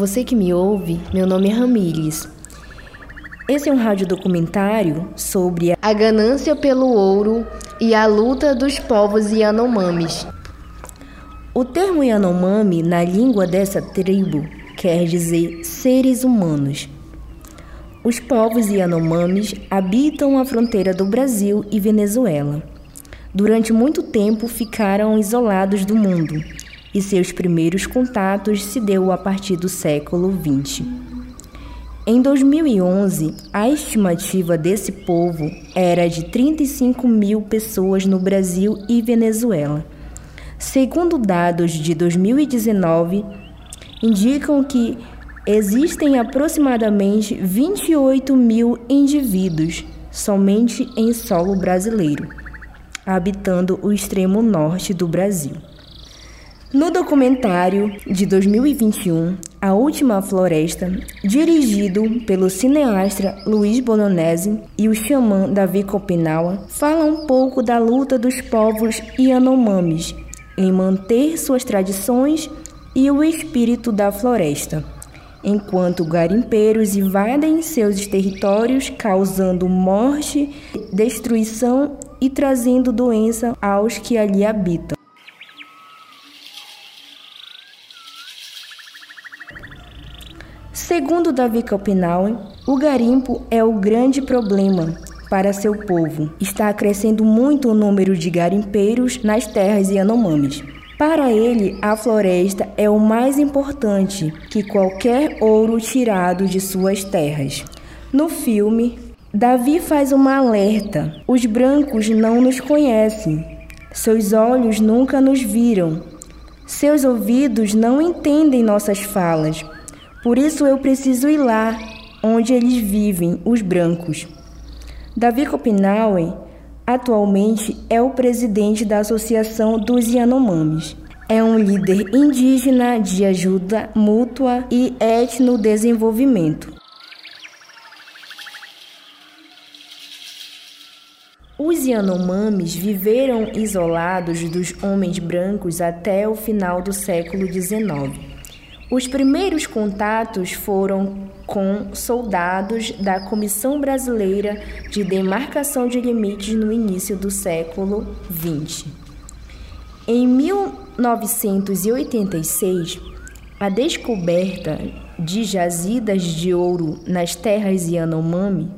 você que me ouve, meu nome é Ramires. Esse é um radiodocumentário sobre a ganância pelo ouro e a luta dos povos Yanomamis. O termo Yanomami, na língua dessa tribo, quer dizer seres humanos. Os povos Yanomamis habitam a fronteira do Brasil e Venezuela. Durante muito tempo ficaram isolados do mundo e seus primeiros contatos se deu a partir do século XX. Em 2011, a estimativa desse povo era de 35 mil pessoas no Brasil e Venezuela. Segundo dados de 2019, indicam que existem aproximadamente 28 mil indivíduos somente em solo brasileiro, habitando o extremo norte do Brasil. No documentário de 2021, A Última Floresta, dirigido pelo cineasta Luiz Bolognese e o xamã Davi Copinawa, fala um pouco da luta dos povos Yanomamis em manter suas tradições e o espírito da floresta, enquanto garimpeiros invadem seus territórios, causando morte, destruição e trazendo doença aos que ali habitam. Segundo Davi Kalpinauer, o garimpo é o grande problema para seu povo. Está crescendo muito o número de garimpeiros nas terras Yanomamis. Para ele, a floresta é o mais importante que qualquer ouro tirado de suas terras. No filme, Davi faz uma alerta: os brancos não nos conhecem, seus olhos nunca nos viram, seus ouvidos não entendem nossas falas. Por isso eu preciso ir lá, onde eles vivem, os brancos. Davi Copinauer atualmente é o presidente da Associação dos Yanomamis. É um líder indígena de ajuda mútua e etnodesenvolvimento. Os Yanomamis viveram isolados dos homens brancos até o final do século XIX. Os primeiros contatos foram com soldados da Comissão Brasileira de Demarcação de Limites no início do século XX. Em 1986, a descoberta de jazidas de ouro nas terras Yanomami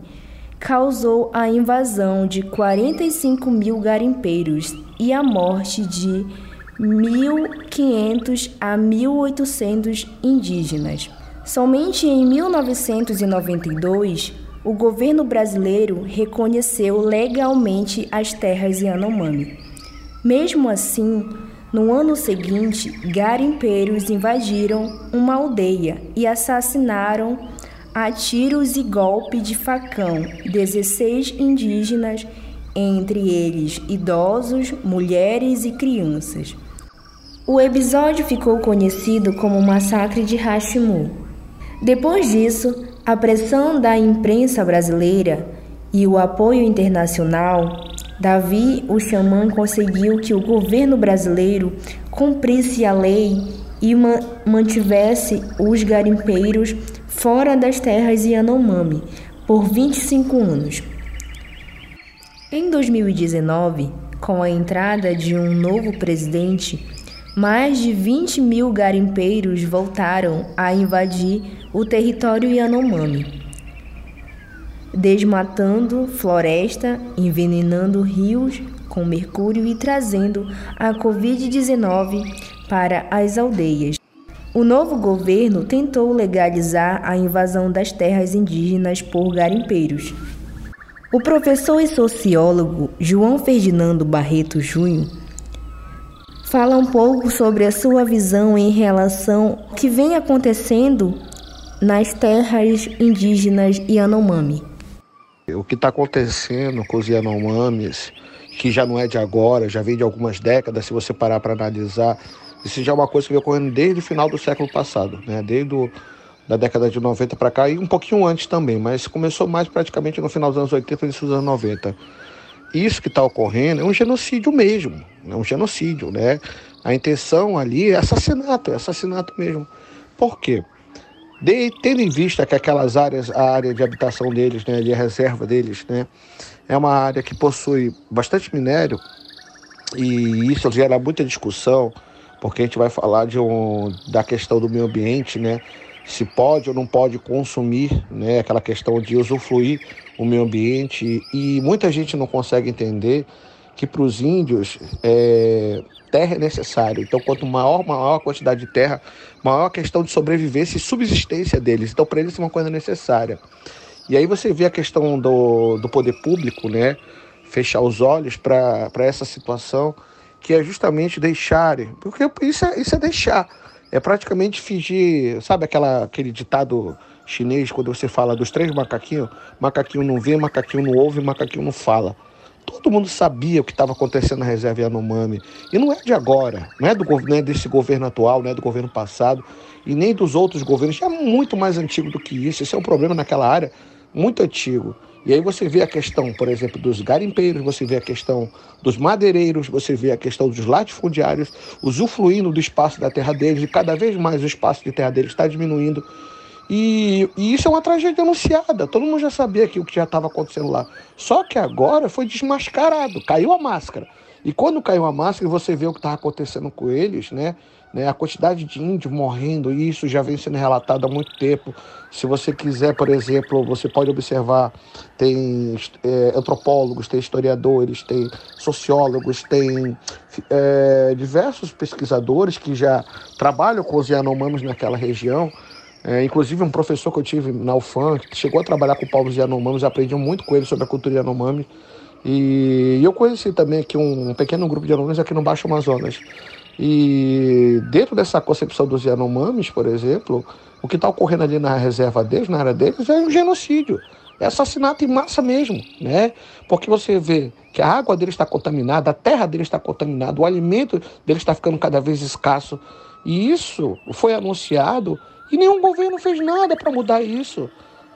causou a invasão de 45 mil garimpeiros e a morte de 1.500 a 1.800 indígenas. Somente em 1992, o governo brasileiro reconheceu legalmente as terras Yanomami. Mesmo assim, no ano seguinte, garimpeiros invadiram uma aldeia e assassinaram a tiros e golpe de facão 16 indígenas, entre eles idosos, mulheres e crianças. O episódio ficou conhecido como Massacre de Hashimu. Depois disso, a pressão da imprensa brasileira e o apoio internacional, Davi, o xamã, conseguiu que o governo brasileiro cumprisse a lei e mantivesse os garimpeiros fora das terras Yanomami por 25 anos. Em 2019, com a entrada de um novo presidente, mais de 20 mil garimpeiros voltaram a invadir o território Yanomami, desmatando floresta, envenenando rios com mercúrio e trazendo a Covid-19 para as aldeias. O novo governo tentou legalizar a invasão das terras indígenas por garimpeiros. O professor e sociólogo João Ferdinando Barreto Júnior Fala um pouco sobre a sua visão em relação ao que vem acontecendo nas terras indígenas Yanomami. O que está acontecendo com os Yanomamis, que já não é de agora, já vem de algumas décadas, se você parar para analisar, isso já é uma coisa que vem ocorrendo desde o final do século passado, né? desde o, da década de 90 para cá e um pouquinho antes também, mas começou mais praticamente no final dos anos 80 e início dos anos 90 isso que está ocorrendo é um genocídio mesmo, é um genocídio, né? A intenção ali é assassinato, é assassinato mesmo. Por quê? de, tendo em vista que aquelas áreas, a área de habitação deles, né, ali a reserva deles, né, é uma área que possui bastante minério e isso gera muita discussão, porque a gente vai falar de um, da questão do meio ambiente, né, se pode ou não pode consumir, né, aquela questão de usufruir o meio ambiente e muita gente não consegue entender que para os índios é, terra é necessário. Então, quanto maior, maior a quantidade de terra, maior a questão de sobrevivência e subsistência deles. Então, para eles é uma coisa necessária. E aí você vê a questão do, do poder público, né? Fechar os olhos para essa situação, que é justamente deixarem. Porque isso é, isso é deixar. É praticamente fingir, sabe aquela, aquele ditado chinês, quando você fala dos três macaquinhos? Macaquinho não vê, macaquinho não ouve, macaquinho não fala. Todo mundo sabia o que estava acontecendo na reserva Yanomami. E não é de agora, não é, do, não é desse governo atual, não é do governo passado, e nem dos outros governos. É muito mais antigo do que isso. Esse é um problema naquela área muito antigo. E aí você vê a questão, por exemplo, dos garimpeiros, você vê a questão dos madeireiros, você vê a questão dos latifundiários usufruindo do espaço da terra deles, e cada vez mais o espaço de terra deles está diminuindo. E, e, isso é uma tragédia anunciada. Todo mundo já sabia que o que já estava acontecendo lá. Só que agora foi desmascarado, caiu a máscara. E quando caiu a máscara, você vê o que estava acontecendo com eles, né? né? A quantidade de índios morrendo, e isso já vem sendo relatado há muito tempo. Se você quiser, por exemplo, você pode observar, tem é, antropólogos, tem historiadores, tem sociólogos, tem é, diversos pesquisadores que já trabalham com os Yanomamis naquela região, é, inclusive, um professor que eu tive na UFAM, que chegou a trabalhar com povos Yanomamis, aprendi muito com ele sobre a cultura Yanomami. E eu conheci também aqui um pequeno grupo de Yanomamis aqui no Baixo Amazonas. E dentro dessa concepção dos Yanomamis, por exemplo, o que está ocorrendo ali na reserva deles, na área deles, é um genocídio. É assassinato em massa mesmo, né? Porque você vê que a água deles está contaminada, a terra deles está contaminada, o alimento deles está ficando cada vez escasso. E isso foi anunciado e nenhum governo fez nada para mudar isso.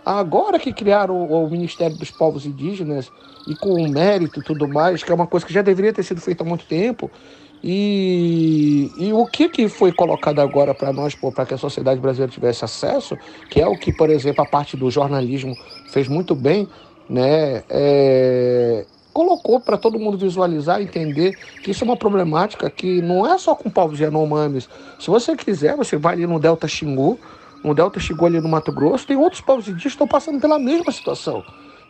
Agora que criaram o, o, Ministério dos Povos Indígenas e com o mérito e tudo mais, que é uma coisa que já deveria ter sido feita há muito tempo. E, e o que, que foi colocado agora para nós, para que a sociedade brasileira tivesse acesso, que é o que, por exemplo, a parte do jornalismo fez muito bem, né? É, colocou para todo mundo visualizar, entender que isso é uma problemática que não é só com povos Yanomamis. Se você quiser, você vai ali no Delta Xingu, no Delta Xingu ali no Mato Grosso, tem outros povos indígenas que estão passando pela mesma situação.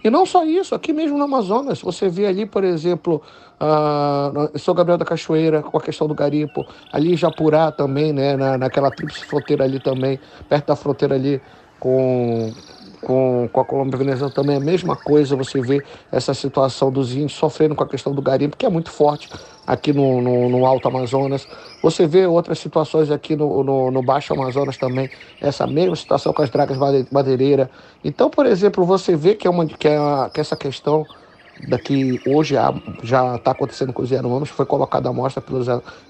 E não só isso, aqui mesmo no Amazonas, você vê ali, por exemplo, uh, São Gabriel da Cachoeira, com a questão do garimpo, ali Japurá também, né, na, naquela tríplice fronteira ali também, perto da fronteira ali com, com, com a Colômbia Venezuela também é a mesma coisa, você vê essa situação dos índios sofrendo com a questão do garimpo, que é muito forte aqui no, no, no Alto Amazonas. Você vê outras situações aqui no, no, no, Baixo Amazonas também, essa mesma situação com as dragas madeireiras. Então, por exemplo, você vê que, é uma, que, é, que essa questão daqui hoje já está acontecendo com os Yanomamis, foi colocada à mostra pelos,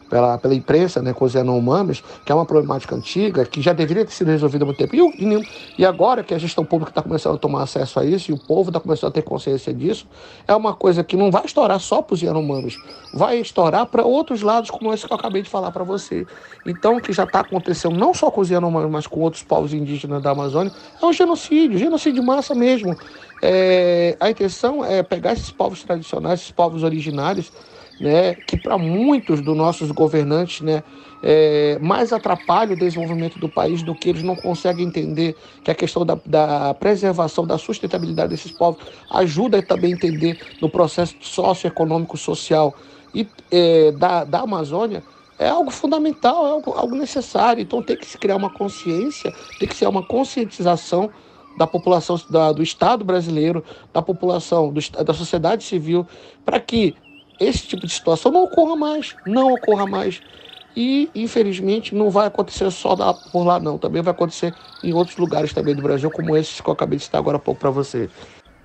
pela, pela imprensa, né, com os Yanomamis, que é uma problemática antiga, que já deveria ter sido resolvida há muito tempo. E, e, e agora que a gestão pública está começando a tomar acesso a isso, e o povo está começando a ter consciência disso, é uma coisa que não vai estourar só para os Yanomamis, vai estourar para outros lados, como esse que eu acabei de falar para você. Então, o que já está acontecendo, não só com os Yanomamis, mas com outros povos indígenas da Amazônia, é um genocídio, genocídio de massa mesmo. É, a intenção é pegar esses povos tradicionais, esses povos originários, né, que para muitos dos nossos governantes né, é, mais atrapalha o desenvolvimento do país do que eles não conseguem entender que a questão da, da preservação, da sustentabilidade desses povos ajuda também a entender no processo socioeconômico, social e é, da, da Amazônia é algo fundamental, é algo, algo necessário. Então tem que se criar uma consciência, tem que ser uma conscientização da população da, do Estado brasileiro, da população, do, da sociedade civil, para que esse tipo de situação não ocorra mais, não ocorra mais. E, infelizmente, não vai acontecer só por lá, não. Também vai acontecer em outros lugares também do Brasil, como esse que eu acabei de citar agora há pouco para você.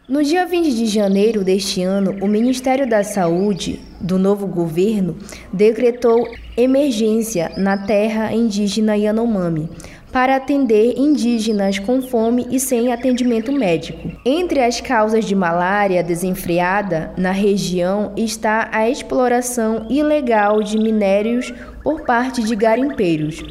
No dia 20 de janeiro deste ano, o Ministério da Saúde do novo governo decretou emergência na terra indígena Yanomami para atender indígenas com fome e sem atendimento médico. Entre as causas de malária desenfreada na região está a exploração ilegal de minérios por parte de garimpeiros.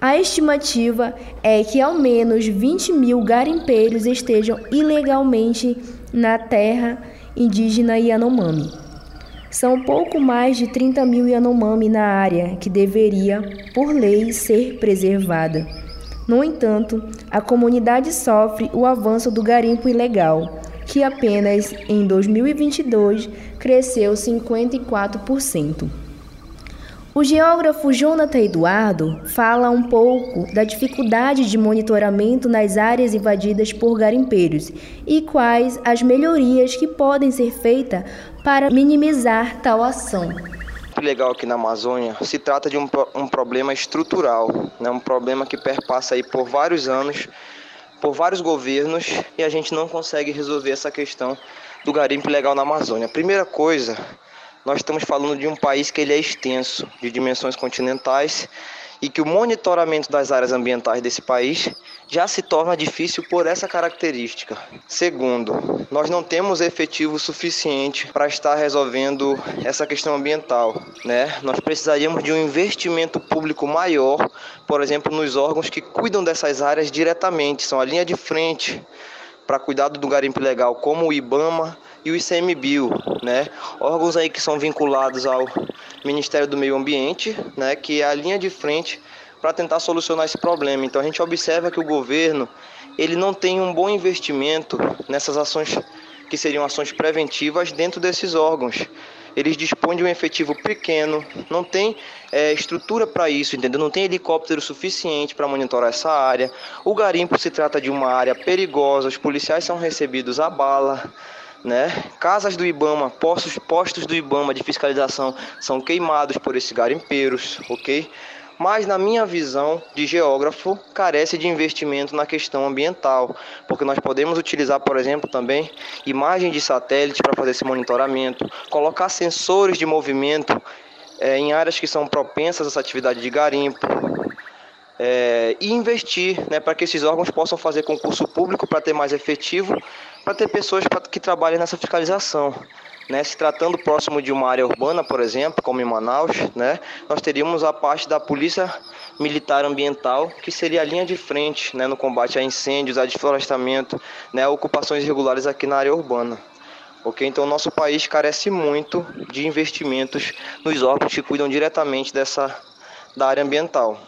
A estimativa é que ao menos 20 mil garimpeiros estejam ilegalmente na terra indígena Yanomami. São pouco mais de 30 mil Yanomami na área que deveria, por lei, ser preservada. No entanto, a comunidade sofre o avanço do garimpo ilegal, que apenas em 2022 cresceu 54%. O geógrafo Jonathan Eduardo fala um pouco da dificuldade de monitoramento nas áreas invadidas por garimpeiros e quais as melhorias que podem ser feitas para minimizar tal ação. Legal aqui na Amazônia se trata de um, um problema estrutural, né? um problema que perpassa aí por vários anos, por vários governos e a gente não consegue resolver essa questão do garimpo ilegal na Amazônia. Primeira coisa nós estamos falando de um país que ele é extenso, de dimensões continentais, e que o monitoramento das áreas ambientais desse país já se torna difícil por essa característica. Segundo, nós não temos efetivo suficiente para estar resolvendo essa questão ambiental, né? Nós precisaríamos de um investimento público maior, por exemplo, nos órgãos que cuidam dessas áreas diretamente, são a linha de frente para cuidado do garimpo legal, como o IBAMA e o ICMBio, né? Órgãos aí que são vinculados ao Ministério do Meio Ambiente, né? Que é a linha de frente para tentar solucionar esse problema. Então a gente observa que o governo ele não tem um bom investimento nessas ações que seriam ações preventivas dentro desses órgãos. Eles dispõem de um efetivo pequeno, não tem é, estrutura para isso, entendeu? Não tem helicóptero suficiente para monitorar essa área. O garimpo se trata de uma área perigosa, os policiais são recebidos a bala né? Casas do IBAMA, postos, postos do IBAMA de fiscalização são queimados por esses garimpeiros, ok? Mas na minha visão de geógrafo, carece de investimento na questão ambiental, porque nós podemos utilizar, por exemplo, também imagens de satélite para fazer esse monitoramento, colocar sensores de movimento é, em áreas que são propensas a essa atividade de garimpo, é, e investir né, para que esses órgãos possam fazer concurso público para ter mais efetivo, para ter pessoas pra, que trabalhem nessa fiscalização. Né, se tratando próximo de uma área urbana, por exemplo, como em Manaus, né, nós teríamos a parte da Polícia Militar Ambiental, que seria a linha de frente né, no combate a incêndios, a desflorestamento, né, ocupações irregulares aqui na área urbana. Okay? Então, nosso país carece muito de investimentos nos órgãos que cuidam diretamente dessa, da área ambiental.